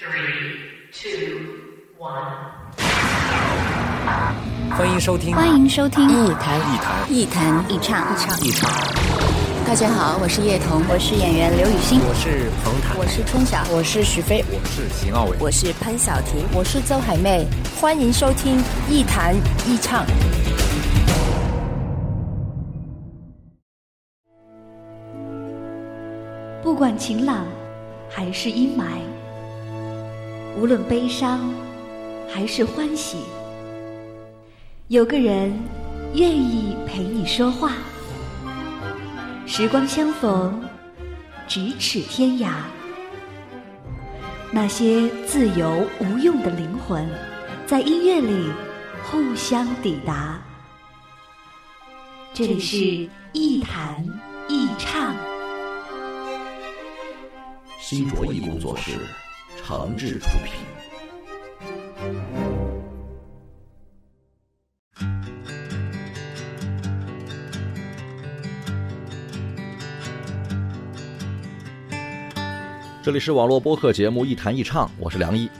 Three, two, one. 欢迎收听，欢迎收听。一谈一谈一谈一唱一唱。一唱，大家好，我是叶童，我是演员刘雨欣，我是彭坦，我是春晓，我是许飞，我是邢傲伟。我是潘晓婷，我是周海媚，欢迎收听一谈一唱。不管晴朗还是阴霾，无论悲伤还是欢喜，有个人愿意陪你说话。时光相逢，咫尺天涯。那些自由无用的灵魂，在音乐里互相抵达。这里是一弹一唱。新卓艺工作室诚挚出品。这里是网络播客节目《一谈一唱》，我是梁毅。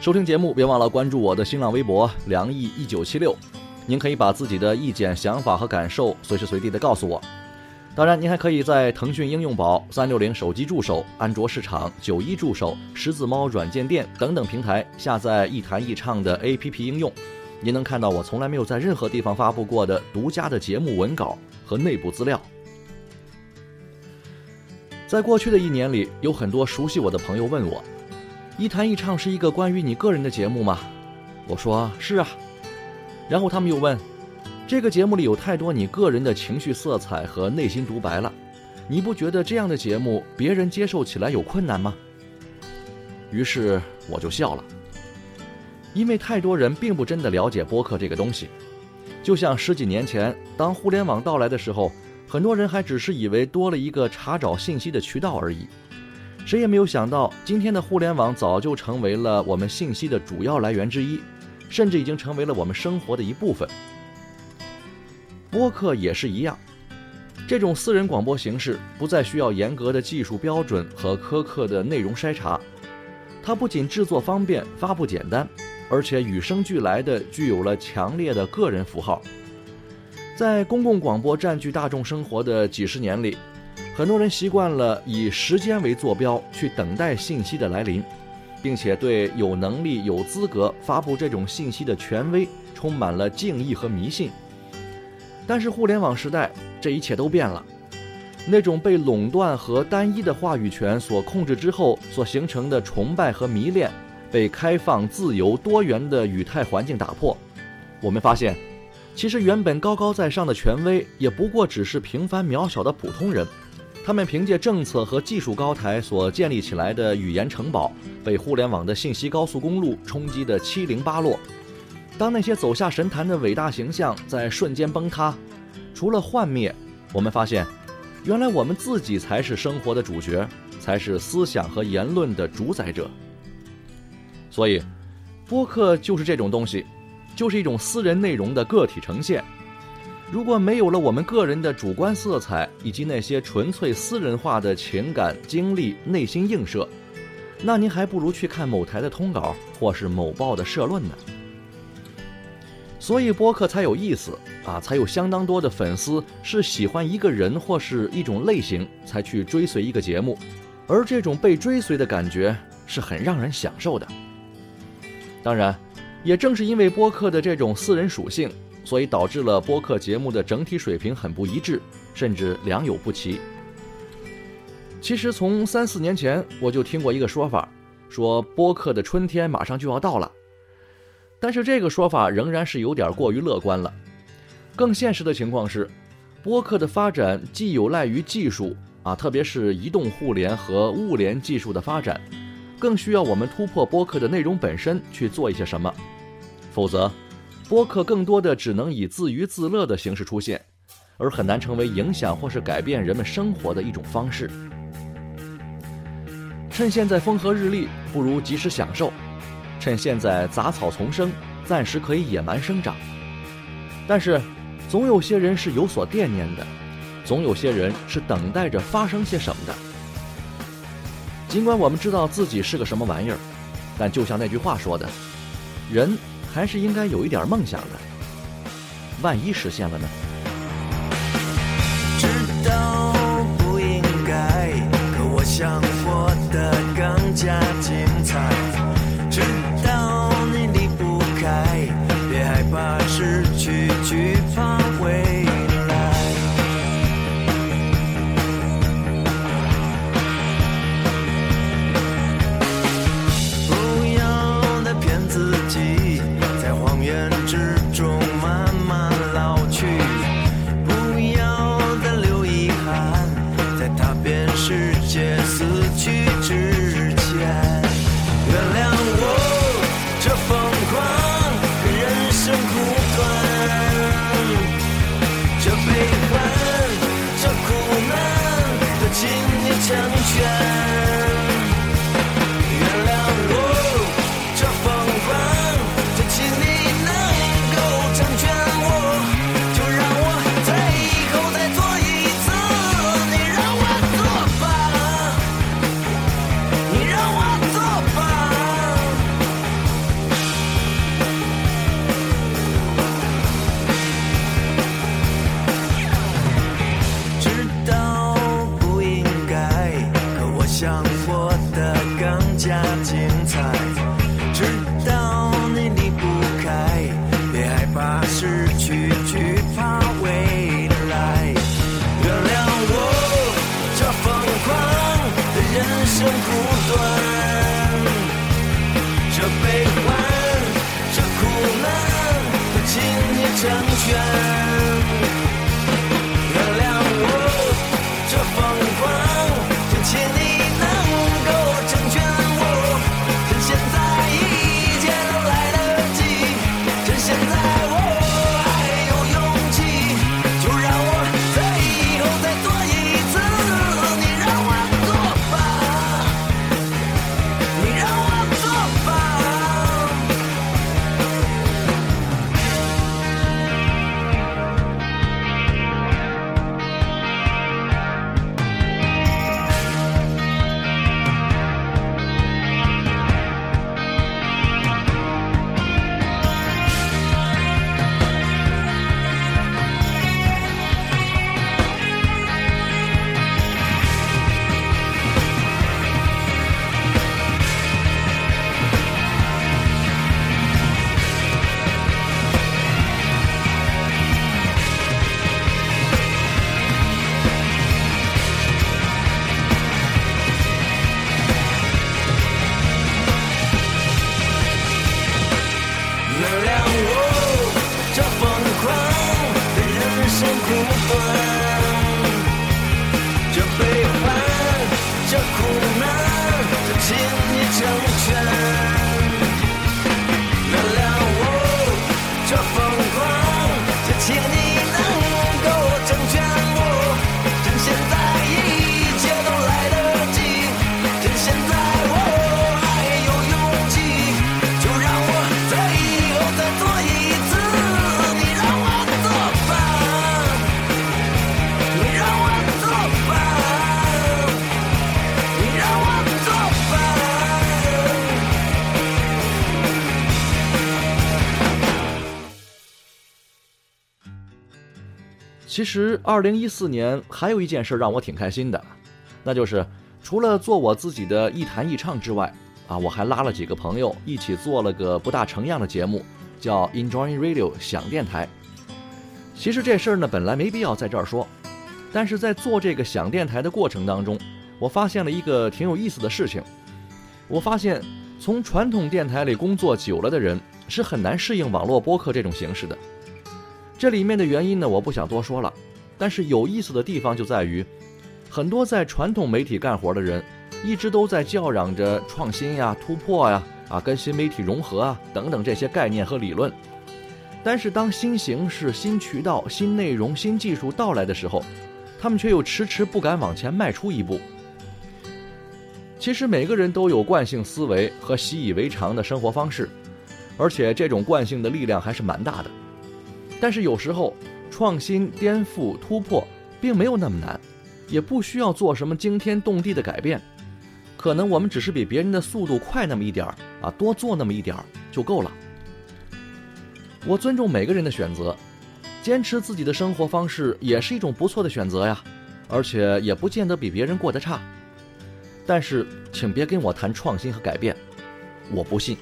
收听节目别忘了关注我的新浪微博“梁毅一九七六”，您可以把自己的意见、想法和感受随时随地的告诉我。当然，您还可以在腾讯应用宝、三六零手机助手、安卓市场、九一助手、狮子猫软件店等等平台下载“一谈一唱”的 APP 应用，您能看到我从来没有在任何地方发布过的独家的节目文稿和内部资料。在过去的一年里，有很多熟悉我的朋友问我：“一谈一唱是一个关于你个人的节目吗？”我说：“是啊。”然后他们又问：“这个节目里有太多你个人的情绪色彩和内心独白了，你不觉得这样的节目别人接受起来有困难吗？”于是我就笑了，因为太多人并不真的了解播客这个东西，就像十几年前当互联网到来的时候。很多人还只是以为多了一个查找信息的渠道而已，谁也没有想到，今天的互联网早就成为了我们信息的主要来源之一，甚至已经成为了我们生活的一部分。播客也是一样，这种私人广播形式不再需要严格的技术标准和苛刻的内容筛查，它不仅制作方便、发布简单，而且与生俱来的具有了强烈的个人符号。在公共广播占据大众生活的几十年里，很多人习惯了以时间为坐标去等待信息的来临，并且对有能力、有资格发布这种信息的权威充满了敬意和迷信。但是互联网时代，这一切都变了，那种被垄断和单一的话语权所控制之后所形成的崇拜和迷恋，被开放、自由、多元的语态环境打破。我们发现。其实，原本高高在上的权威，也不过只是平凡渺小的普通人。他们凭借政策和技术高台所建立起来的语言城堡，被互联网的信息高速公路冲击得七零八落。当那些走下神坛的伟大形象在瞬间崩塌，除了幻灭，我们发现，原来我们自己才是生活的主角，才是思想和言论的主宰者。所以，播客就是这种东西。就是一种私人内容的个体呈现。如果没有了我们个人的主观色彩以及那些纯粹私人化的情感经历、内心映射，那您还不如去看某台的通稿或是某报的社论呢。所以播客才有意思啊，才有相当多的粉丝是喜欢一个人或是一种类型才去追随一个节目，而这种被追随的感觉是很让人享受的。当然。也正是因为播客的这种私人属性，所以导致了播客节目的整体水平很不一致，甚至良莠不齐。其实从三四年前我就听过一个说法，说播客的春天马上就要到了。但是这个说法仍然是有点过于乐观了。更现实的情况是，播客的发展既有赖于技术啊，特别是移动互联和物联技术的发展。更需要我们突破播客的内容本身去做一些什么，否则，播客更多的只能以自娱自乐的形式出现，而很难成为影响或是改变人们生活的一种方式。趁现在风和日丽，不如及时享受；趁现在杂草丛生，暂时可以野蛮生长。但是，总有些人是有所惦念的，总有些人是等待着发生些什么的。尽管我们知道自己是个什么玩意儿，但就像那句话说的，人还是应该有一点梦想的。万一实现了呢？这悲欢，这苦难，都请你成全。其实，二零一四年还有一件事让我挺开心的，那就是除了做我自己的一弹一唱之外，啊，我还拉了几个朋友一起做了个不大成样的节目，叫 Enjoy Radio 想电台。其实这事儿呢，本来没必要在这儿说，但是在做这个想电台的过程当中，我发现了一个挺有意思的事情。我发现，从传统电台里工作久了的人是很难适应网络播客这种形式的。这里面的原因呢，我不想多说了。但是有意思的地方就在于，很多在传统媒体干活的人，一直都在叫嚷着创新呀、突破呀、啊跟新媒体融合啊等等这些概念和理论。但是当新形式、新渠道、新内容、新技术到来的时候，他们却又迟迟不敢往前迈出一步。其实每个人都有惯性思维和习以为常的生活方式，而且这种惯性的力量还是蛮大的。但是有时候，创新、颠覆、突破并没有那么难，也不需要做什么惊天动地的改变，可能我们只是比别人的速度快那么一点儿啊，多做那么一点儿就够了。我尊重每个人的选择，坚持自己的生活方式也是一种不错的选择呀，而且也不见得比别人过得差。但是，请别跟我谈创新和改变，我不信。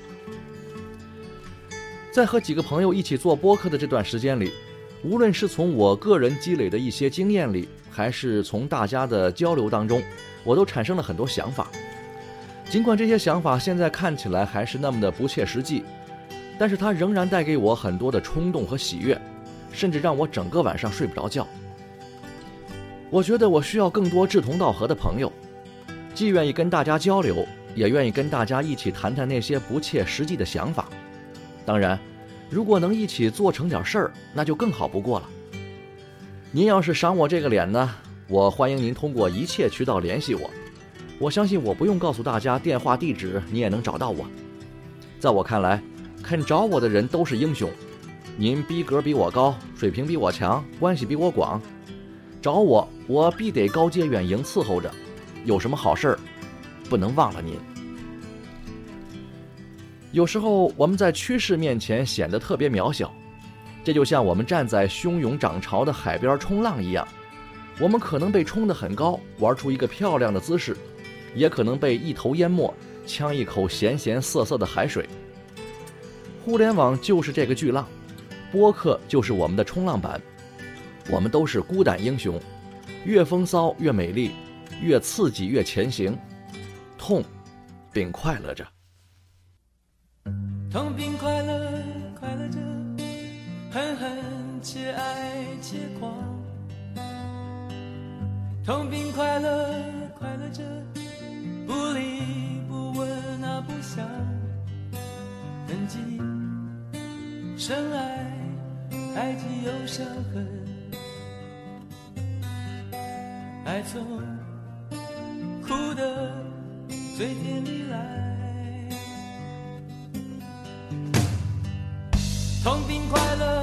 在和几个朋友一起做播客的这段时间里，无论是从我个人积累的一些经验里，还是从大家的交流当中，我都产生了很多想法。尽管这些想法现在看起来还是那么的不切实际，但是它仍然带给我很多的冲动和喜悦，甚至让我整个晚上睡不着觉。我觉得我需要更多志同道合的朋友。既愿意跟大家交流，也愿意跟大家一起谈谈那些不切实际的想法。当然，如果能一起做成点事儿，那就更好不过了。您要是赏我这个脸呢，我欢迎您通过一切渠道联系我。我相信我不用告诉大家电话地址，你也能找到我。在我看来，肯找我的人都是英雄。您逼格比我高，水平比我强，关系比我广，找我，我必得高阶远迎伺候着。有什么好事儿，不能忘了您。有时候我们在趋势面前显得特别渺小，这就像我们站在汹涌涨潮的海边冲浪一样，我们可能被冲得很高，玩出一个漂亮的姿势，也可能被一头淹没，呛一口咸咸涩涩的海水。互联网就是这个巨浪，播客就是我们的冲浪板，我们都是孤胆英雄，越风骚越美丽。越刺激越前行，痛，并快乐着。痛并快乐，快乐着，恨恨且爱且狂。痛并快乐，快乐着，不离不问那不想，痕迹，深爱，爱既有伤痕，爱从。哭的嘴甜里来，痛并快乐，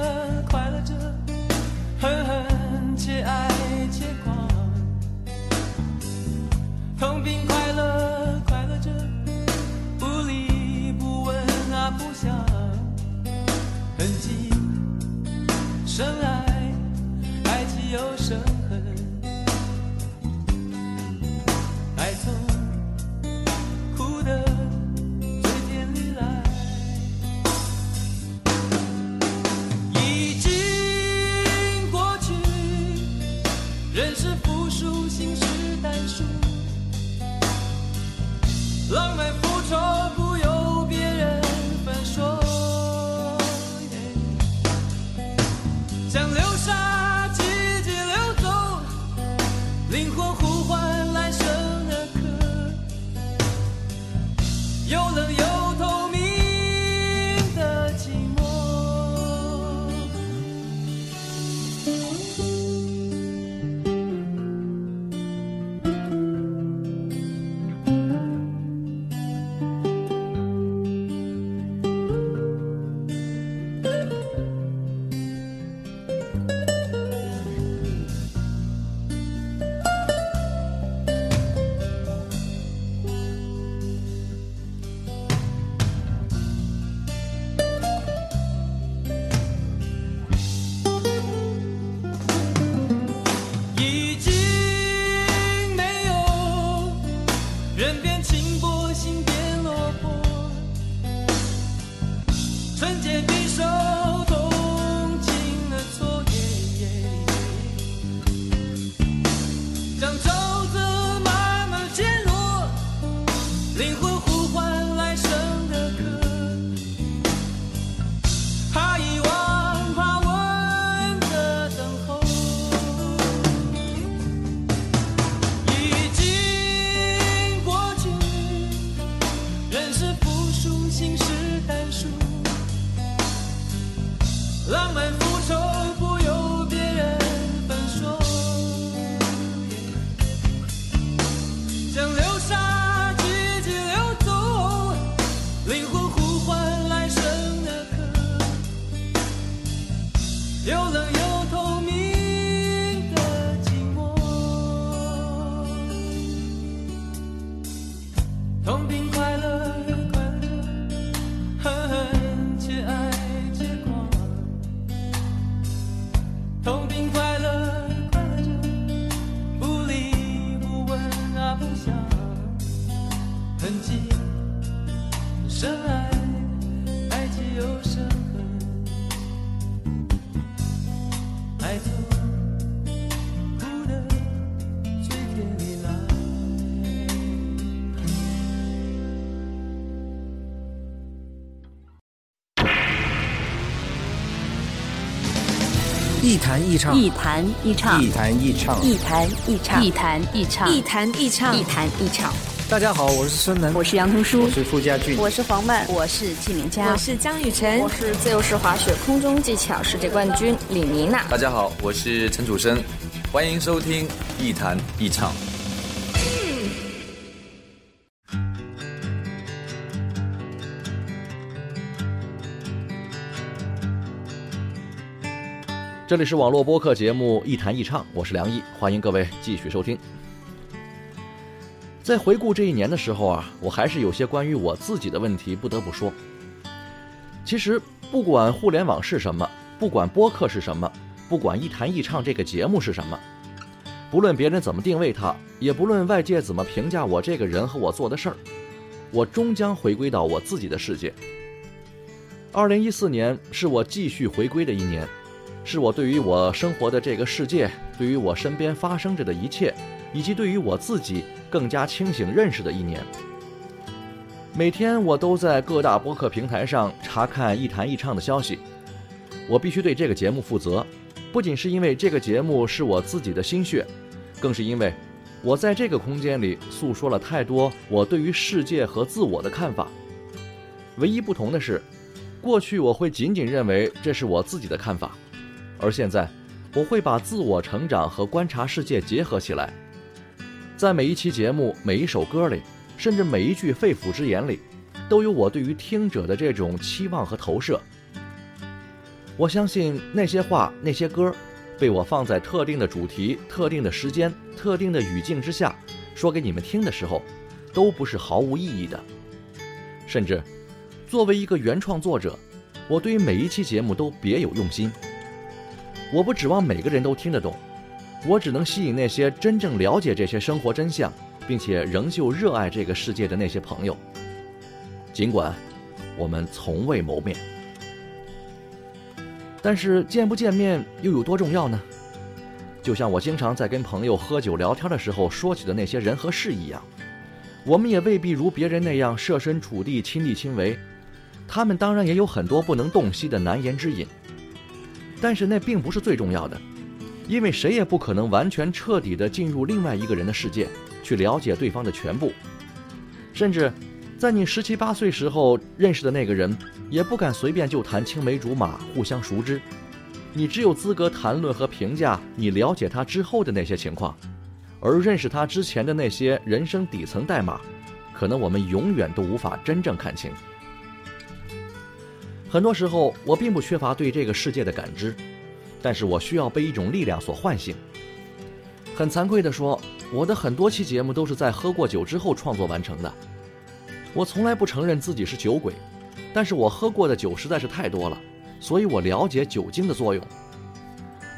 深爱，爱深恨，爱错哭得最甜蜜来。一弹一唱，一弹一唱，一弹一唱。一弹一唱，一弹一唱，一弹一唱，一弹一唱。大家好，我是孙楠，我是杨彤书。我，是傅家俊，我是黄曼，我是纪敏佳，我是江雨晨，我是自由式滑雪空中技巧世界冠军李妮娜。大家好，我是陈楚生，欢迎收听一弹一唱。这里是网络播客节目《一谈一唱》，我是梁毅，欢迎各位继续收听。在回顾这一年的时候啊，我还是有些关于我自己的问题不得不说。其实，不管互联网是什么，不管播客是什么，不管《一谈一唱》这个节目是什么，不论别人怎么定位它，也不论外界怎么评价我这个人和我做的事儿，我终将回归到我自己的世界。二零一四年是我继续回归的一年。是我对于我生活的这个世界，对于我身边发生着的一切，以及对于我自己更加清醒认识的一年。每天我都在各大播客平台上查看一弹一唱的消息。我必须对这个节目负责，不仅是因为这个节目是我自己的心血，更是因为我在这个空间里诉说了太多我对于世界和自我的看法。唯一不同的是，过去我会仅仅认为这是我自己的看法。而现在，我会把自我成长和观察世界结合起来，在每一期节目、每一首歌里，甚至每一句肺腑之言里，都有我对于听者的这种期望和投射。我相信那些话、那些歌，被我放在特定的主题、特定的时间、特定的语境之下，说给你们听的时候，都不是毫无意义的。甚至，作为一个原创作者，我对于每一期节目都别有用心。我不指望每个人都听得懂，我只能吸引那些真正了解这些生活真相，并且仍旧热爱这个世界的那些朋友。尽管我们从未谋面，但是见不见面又有多重要呢？就像我经常在跟朋友喝酒聊天的时候说起的那些人和事一样，我们也未必如别人那样设身处地、亲力亲为，他们当然也有很多不能洞悉的难言之隐。但是那并不是最重要的，因为谁也不可能完全彻底的进入另外一个人的世界，去了解对方的全部。甚至，在你十七八岁时候认识的那个人，也不敢随便就谈青梅竹马、互相熟知。你只有资格谈论和评价你了解他之后的那些情况，而认识他之前的那些人生底层代码，可能我们永远都无法真正看清。很多时候，我并不缺乏对这个世界的感知，但是我需要被一种力量所唤醒。很惭愧地说，我的很多期节目都是在喝过酒之后创作完成的。我从来不承认自己是酒鬼，但是我喝过的酒实在是太多了，所以我了解酒精的作用。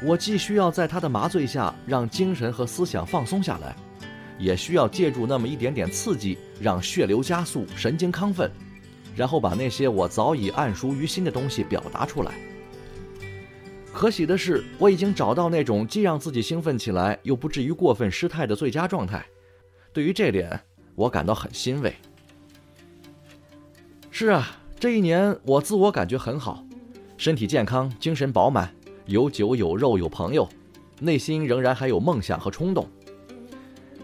我既需要在它的麻醉下让精神和思想放松下来，也需要借助那么一点点刺激，让血流加速、神经亢奋。然后把那些我早已暗熟于心的东西表达出来。可喜的是，我已经找到那种既让自己兴奋起来，又不至于过分失态的最佳状态。对于这点，我感到很欣慰。是啊，这一年我自我感觉很好，身体健康，精神饱满，有酒有肉有朋友，内心仍然还有梦想和冲动。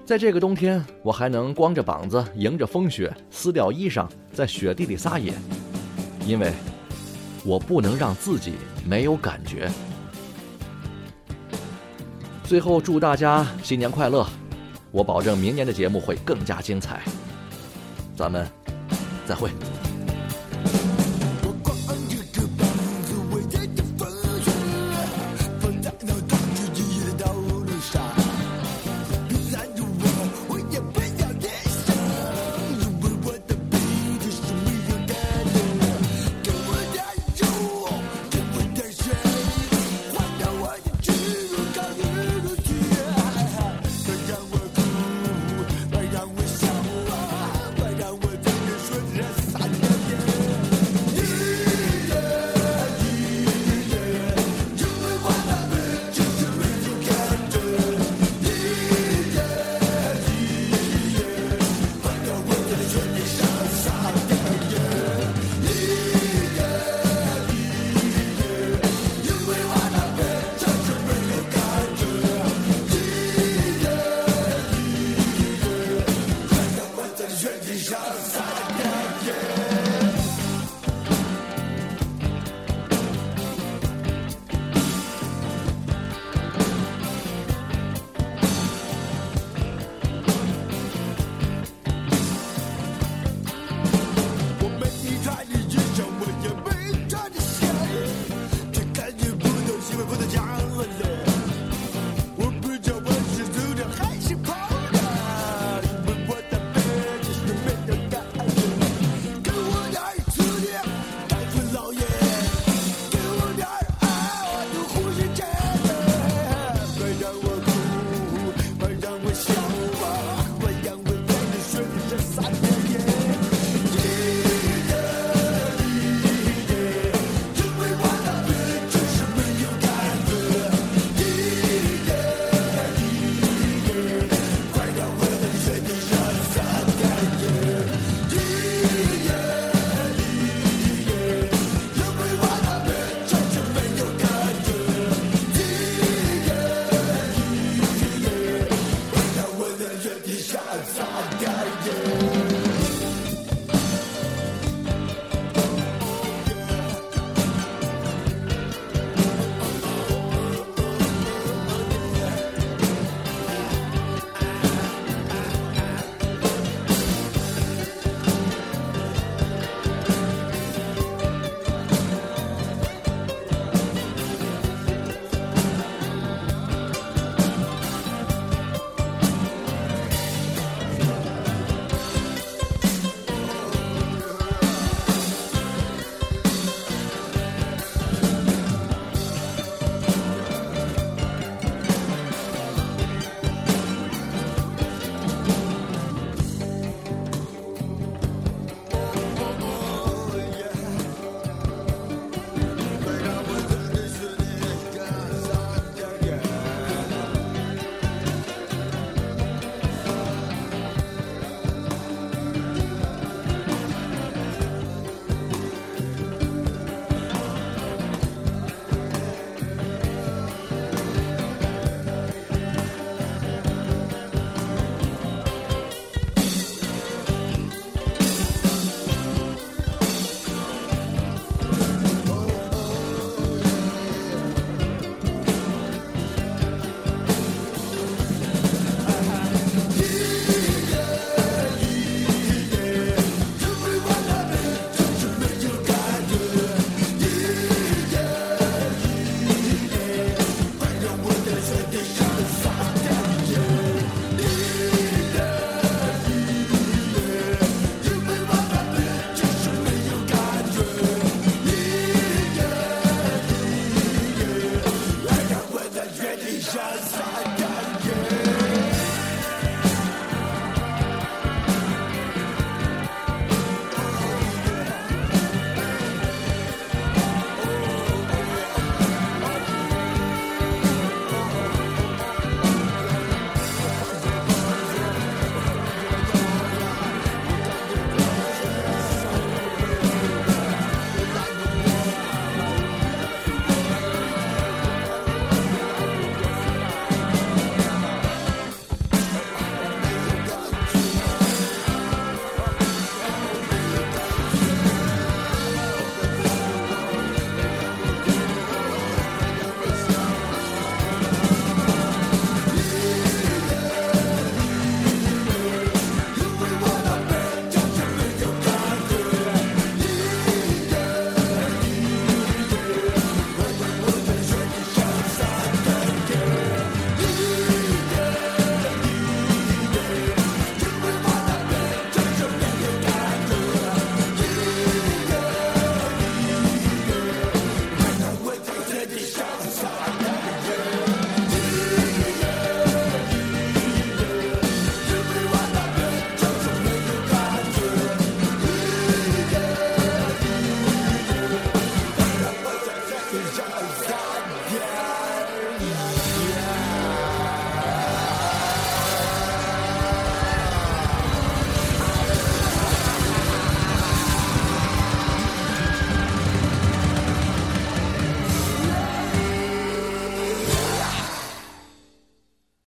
在这个冬天，我还能光着膀子迎着风雪，撕掉衣裳，在雪地里撒野，因为我不能让自己没有感觉。最后，祝大家新年快乐！我保证明年的节目会更加精彩。咱们再会。